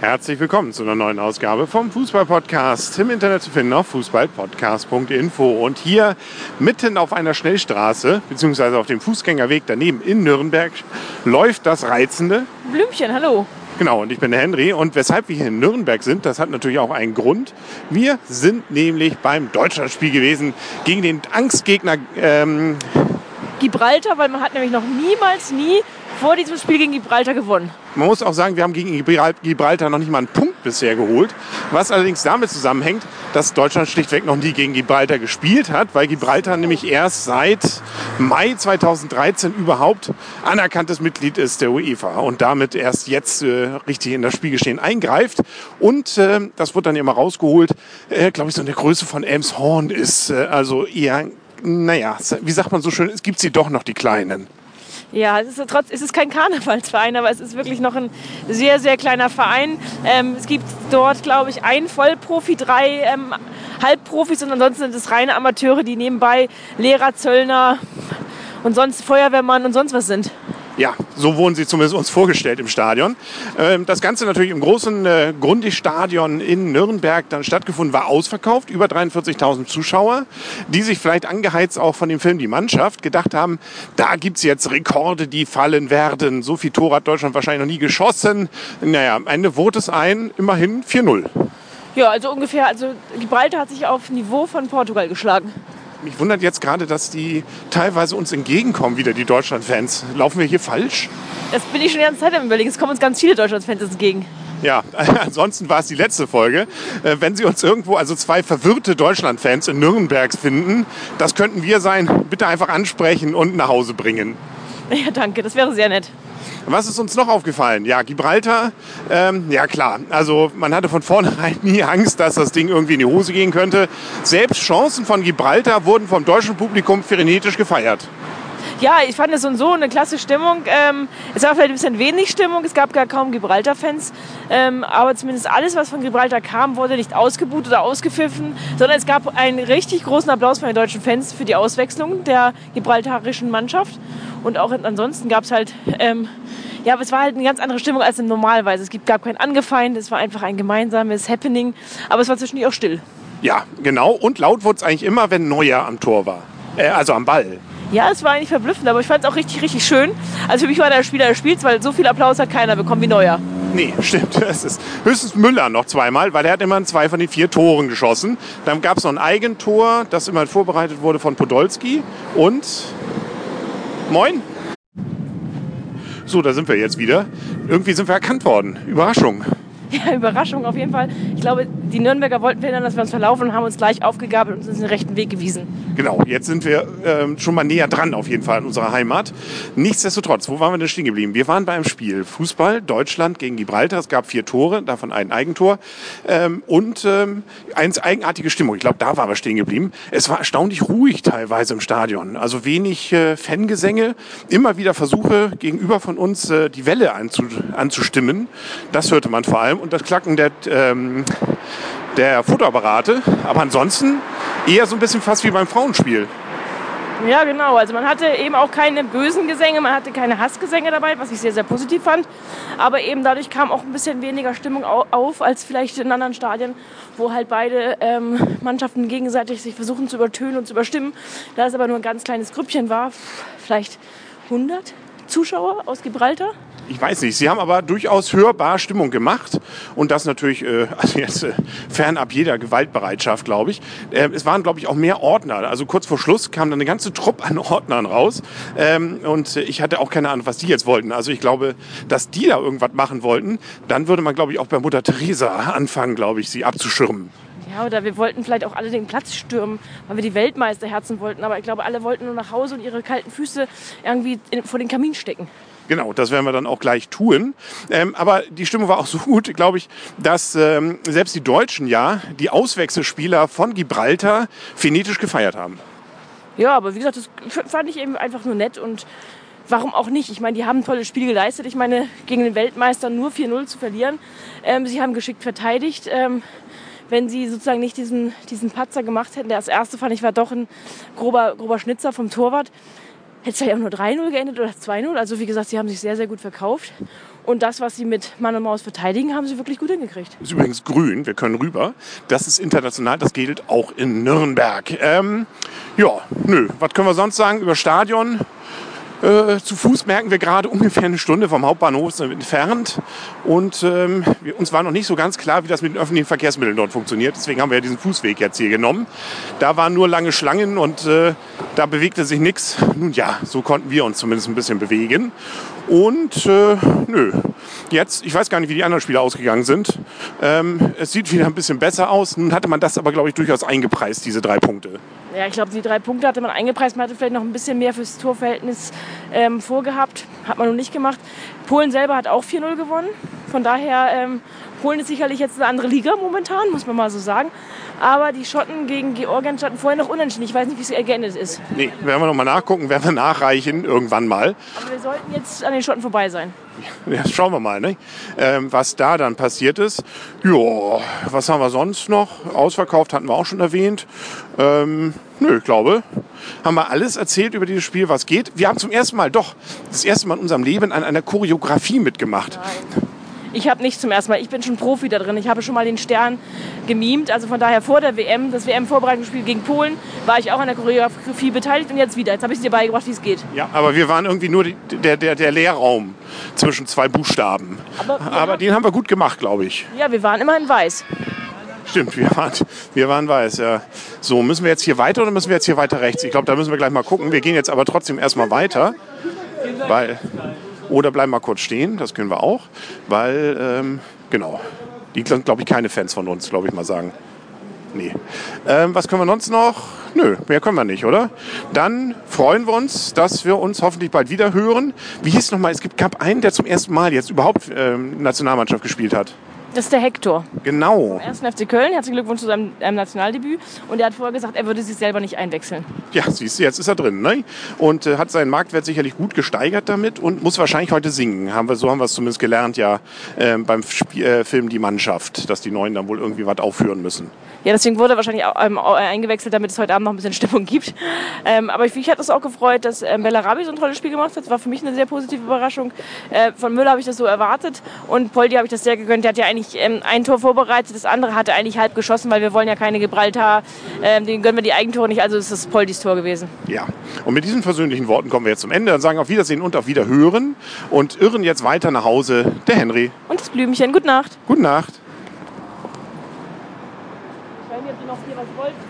Herzlich willkommen zu einer neuen Ausgabe vom Fußballpodcast. Im Internet zu finden auf fußballpodcast.info. Und hier mitten auf einer Schnellstraße, beziehungsweise auf dem Fußgängerweg daneben in Nürnberg, läuft das reizende Blümchen. Hallo. Genau, und ich bin der Henry. Und weshalb wir hier in Nürnberg sind, das hat natürlich auch einen Grund. Wir sind nämlich beim Deutschlandspiel gewesen gegen den Angstgegner ähm, Gibraltar, weil man hat nämlich noch niemals, nie vor diesem Spiel gegen Gibraltar gewonnen. Man muss auch sagen, wir haben gegen Gibraltar noch nicht mal einen Punkt bisher geholt. Was allerdings damit zusammenhängt, dass Deutschland schlichtweg noch nie gegen Gibraltar gespielt hat, weil Gibraltar nämlich erst seit Mai 2013 überhaupt anerkanntes Mitglied ist der UEFA und damit erst jetzt äh, richtig in das Spielgeschehen eingreift. Und äh, das wird dann immer rausgeholt, äh, glaube ich, so in der Größe von Elmshorn ist. Äh, also eher, naja, wie sagt man so schön, es gibt sie doch noch, die Kleinen. Ja, es ist, trotz, es ist kein Karnevalsverein, aber es ist wirklich noch ein sehr, sehr kleiner Verein. Ähm, es gibt dort, glaube ich, einen Vollprofi, drei ähm, Halbprofis und ansonsten sind es reine Amateure, die nebenbei Lehrer, Zöllner und sonst Feuerwehrmann und sonst was sind. Ja, so wurden sie zumindest uns vorgestellt im Stadion. Ähm, das Ganze natürlich im großen äh, Grundig-Stadion in Nürnberg dann stattgefunden, war ausverkauft. Über 43.000 Zuschauer, die sich vielleicht angeheizt auch von dem Film Die Mannschaft gedacht haben, da gibt's jetzt Rekorde, die fallen werden. So viel Tor hat Deutschland wahrscheinlich noch nie geschossen. Naja, am Ende wurde es ein, immerhin 4-0. Ja, also ungefähr, also Gibraltar hat sich auf Niveau von Portugal geschlagen. Mich wundert jetzt gerade, dass die teilweise uns entgegenkommen, wieder die Deutschland-Fans. Laufen wir hier falsch? Das bin ich schon die ganze Zeit am überlegen. Es kommen uns ganz viele Deutschland-Fans entgegen. Ja, ansonsten war es die letzte Folge. Äh, wenn Sie uns irgendwo, also zwei verwirrte Deutschland-Fans in Nürnberg finden, das könnten wir sein. Bitte einfach ansprechen und nach Hause bringen. Ja, danke, das wäre sehr nett. Was ist uns noch aufgefallen? Ja, Gibraltar, ähm, ja klar. Also man hatte von vornherein nie Angst, dass das Ding irgendwie in die Hose gehen könnte. Selbst Chancen von Gibraltar wurden vom deutschen Publikum frenetisch gefeiert. Ja, ich fand es so und so eine klasse Stimmung. Ähm, es war vielleicht ein bisschen wenig Stimmung, es gab gar kaum Gibraltar-Fans. Ähm, aber zumindest alles, was von Gibraltar kam, wurde nicht ausgebuht oder ausgepfiffen, sondern es gab einen richtig großen Applaus von den deutschen Fans für die Auswechslung der gibraltarischen Mannschaft. Und auch ansonsten gab es halt, ähm, ja, aber es war halt eine ganz andere Stimmung als normalerweise. Es gab kein Angefeind, es war einfach ein gemeinsames Happening, aber es war zwischendurch auch still. Ja, genau. Und laut wurde es eigentlich immer, wenn Neuer am Tor war. Äh, also am Ball. Ja, es war eigentlich verblüffend, aber ich fand es auch richtig, richtig schön. Also für mich war der Spieler des Spiels, weil so viel Applaus hat keiner bekommen wie Neuer. Nee, stimmt. Das ist höchstens Müller noch zweimal, weil er hat immer zwei von den vier Toren geschossen. Dann gab es noch ein Eigentor, das immer vorbereitet wurde von Podolski. Und Moin. So, da sind wir jetzt wieder. Irgendwie sind wir erkannt worden. Überraschung. Ja, Überraschung auf jeden Fall. Ich glaube, die Nürnberger wollten verhindern, dass wir uns verlaufen und haben uns gleich aufgegabelt und uns den rechten Weg gewiesen. Genau, jetzt sind wir ähm, schon mal näher dran auf jeden Fall in unserer Heimat. Nichtsdestotrotz, wo waren wir denn stehen geblieben? Wir waren beim Spiel Fußball, Deutschland gegen Gibraltar. Es gab vier Tore, davon ein Eigentor ähm, und ähm, eine eigenartige Stimmung. Ich glaube, da waren wir stehen geblieben. Es war erstaunlich ruhig teilweise im Stadion. Also wenig äh, Fangesänge, immer wieder Versuche gegenüber von uns äh, die Welle anzu anzustimmen. Das hörte man vor allem und das Klacken der, ähm, der Futterapparate. Aber ansonsten eher so ein bisschen fast wie beim Frauenspiel. Ja, genau. Also man hatte eben auch keine bösen Gesänge, man hatte keine Hassgesänge dabei, was ich sehr, sehr positiv fand. Aber eben dadurch kam auch ein bisschen weniger Stimmung auf als vielleicht in anderen Stadien, wo halt beide ähm, Mannschaften gegenseitig sich versuchen zu übertönen und zu überstimmen. Da es aber nur ein ganz kleines Grüppchen war, vielleicht 100 Zuschauer aus Gibraltar ich weiß nicht, sie haben aber durchaus hörbar Stimmung gemacht und das natürlich, äh, also jetzt äh, fernab jeder Gewaltbereitschaft, glaube ich. Äh, es waren, glaube ich, auch mehr Ordner. Also kurz vor Schluss kam dann eine ganze Truppe an Ordnern raus ähm, und ich hatte auch keine Ahnung, was die jetzt wollten. Also ich glaube, dass die da irgendwas machen wollten, dann würde man, glaube ich, auch bei Mutter Teresa anfangen, glaube ich, sie abzuschirmen. Ja, oder wir wollten vielleicht auch alle den Platz stürmen, weil wir die Weltmeisterherzen wollten. Aber ich glaube, alle wollten nur nach Hause und ihre kalten Füße irgendwie in, vor den Kamin stecken. Genau, das werden wir dann auch gleich tun. Ähm, aber die Stimmung war auch so gut, glaube ich, dass ähm, selbst die Deutschen ja die Auswechselspieler von Gibraltar phonetisch gefeiert haben. Ja, aber wie gesagt, das fand ich eben einfach nur nett und warum auch nicht? Ich meine, die haben ein tolles Spiel geleistet. Ich meine, gegen den Weltmeister nur 4-0 zu verlieren. Ähm, sie haben geschickt verteidigt. Ähm, wenn sie sozusagen nicht diesen, diesen Patzer gemacht hätten, der das erste fand ich war doch ein grober, grober Schnitzer vom Torwart hätte es vielleicht auch nur 3-0 geendet oder 2-0. Also wie gesagt, sie haben sich sehr, sehr gut verkauft. Und das, was sie mit Mann und Maus verteidigen, haben sie wirklich gut hingekriegt. Ist übrigens grün, wir können rüber. Das ist international, das gilt auch in Nürnberg. Ähm, ja, nö, was können wir sonst sagen über Stadion? Äh, zu Fuß merken wir gerade ungefähr eine Stunde vom Hauptbahnhof entfernt. Und ähm, wir, uns war noch nicht so ganz klar, wie das mit den öffentlichen Verkehrsmitteln dort funktioniert. Deswegen haben wir ja diesen Fußweg jetzt hier genommen. Da waren nur lange Schlangen und äh, da bewegte sich nichts. Nun ja, so konnten wir uns zumindest ein bisschen bewegen. Und äh, nö, jetzt, ich weiß gar nicht, wie die anderen Spiele ausgegangen sind. Ähm, es sieht wieder ein bisschen besser aus. Nun hatte man das aber, glaube ich, durchaus eingepreist, diese drei Punkte. Ja, ich glaube, die drei Punkte hatte man eingepreist. Man hatte vielleicht noch ein bisschen mehr fürs Torverhältnis ähm, vorgehabt. Hat man noch nicht gemacht. Polen selber hat auch 4-0 gewonnen. Von daher, ähm, Polen ist sicherlich jetzt eine andere Liga momentan, muss man mal so sagen. Aber die Schotten gegen Georgien standen vorher noch unentschieden. Ich weiß nicht, wie es geendet ist. Nee, werden wir noch mal nachgucken, werden wir nachreichen, irgendwann mal. Aber wir sollten jetzt an den Schotten vorbei sein. Ja, schauen wir mal, ne? ähm, was da dann passiert ist. Ja, was haben wir sonst noch? Ausverkauft hatten wir auch schon erwähnt. Ähm, nö, ich glaube, haben wir alles erzählt über dieses Spiel, was geht. Wir haben zum ersten Mal, doch, das erste Mal in unserem Leben an einer Choreografie mitgemacht. Nein. Ich habe nicht zum ersten Mal, ich bin schon Profi da drin. Ich habe schon mal den Stern gemimt. Also von daher vor der WM, das WM-Vorbereitungsspiel gegen Polen, war ich auch an der Choreografie beteiligt und jetzt wieder. Jetzt habe ich dir beigebracht, wie es geht. Ja, aber wir waren irgendwie nur die, der, der, der Leerraum zwischen zwei Buchstaben. Aber, aber den haben wir gut gemacht, glaube ich. Ja, wir waren immerhin weiß. Stimmt, wir waren, wir waren weiß, ja. So, müssen wir jetzt hier weiter oder müssen wir jetzt hier weiter rechts? Ich glaube, da müssen wir gleich mal gucken. Wir gehen jetzt aber trotzdem erstmal weiter, weil oder bleiben mal kurz stehen, das können wir auch, weil, ähm, genau, die sind, glaube ich, keine Fans von uns, glaube ich mal sagen. Nee. Ähm, was können wir sonst noch? Nö, mehr können wir nicht, oder? Dann freuen wir uns, dass wir uns hoffentlich bald wieder hören. Wie hieß es nochmal? Es gab einen, der zum ersten Mal jetzt überhaupt ähm, Nationalmannschaft gespielt hat. Das ist der Hector. Genau. 1. FC Köln. Herzlichen Glückwunsch zu seinem ähm, Nationaldebüt. Und er hat vorher gesagt, er würde sich selber nicht einwechseln. Ja, siehst du, jetzt ist er drin. Ne? Und äh, hat seinen Marktwert sicherlich gut gesteigert damit und muss wahrscheinlich heute singen. Haben wir, so haben wir es zumindest gelernt, ja, äh, beim Spiel, äh, Film Die Mannschaft, dass die Neuen dann wohl irgendwie was aufführen müssen. Ja, deswegen wurde er wahrscheinlich auch, ähm, eingewechselt, damit es heute Abend noch ein bisschen Stimmung gibt. Ähm, aber mich hat es auch gefreut, dass ähm, Bellarabi so ein tolles Spiel gemacht hat. Das war für mich eine sehr positive Überraschung. Äh, von Müller habe ich das so erwartet und Poldi habe ich das sehr gegönnt. Der hat ja eigentlich ähm, ein Tor vorbereitet, das andere hatte eigentlich halb geschossen, weil wir wollen ja keine Gibraltar, ähm, denen gönnen wir die Eigentore nicht. Also ist das Poldis Tor gewesen. Ja, und mit diesen versöhnlichen Worten kommen wir jetzt zum Ende und sagen auf Wiedersehen und auf Wiederhören und irren jetzt weiter nach Hause. Der Henry. Und das Blümchen. Gute Nacht. Gute Nacht. Ich weiß nicht, ob ihr noch hier was wollt.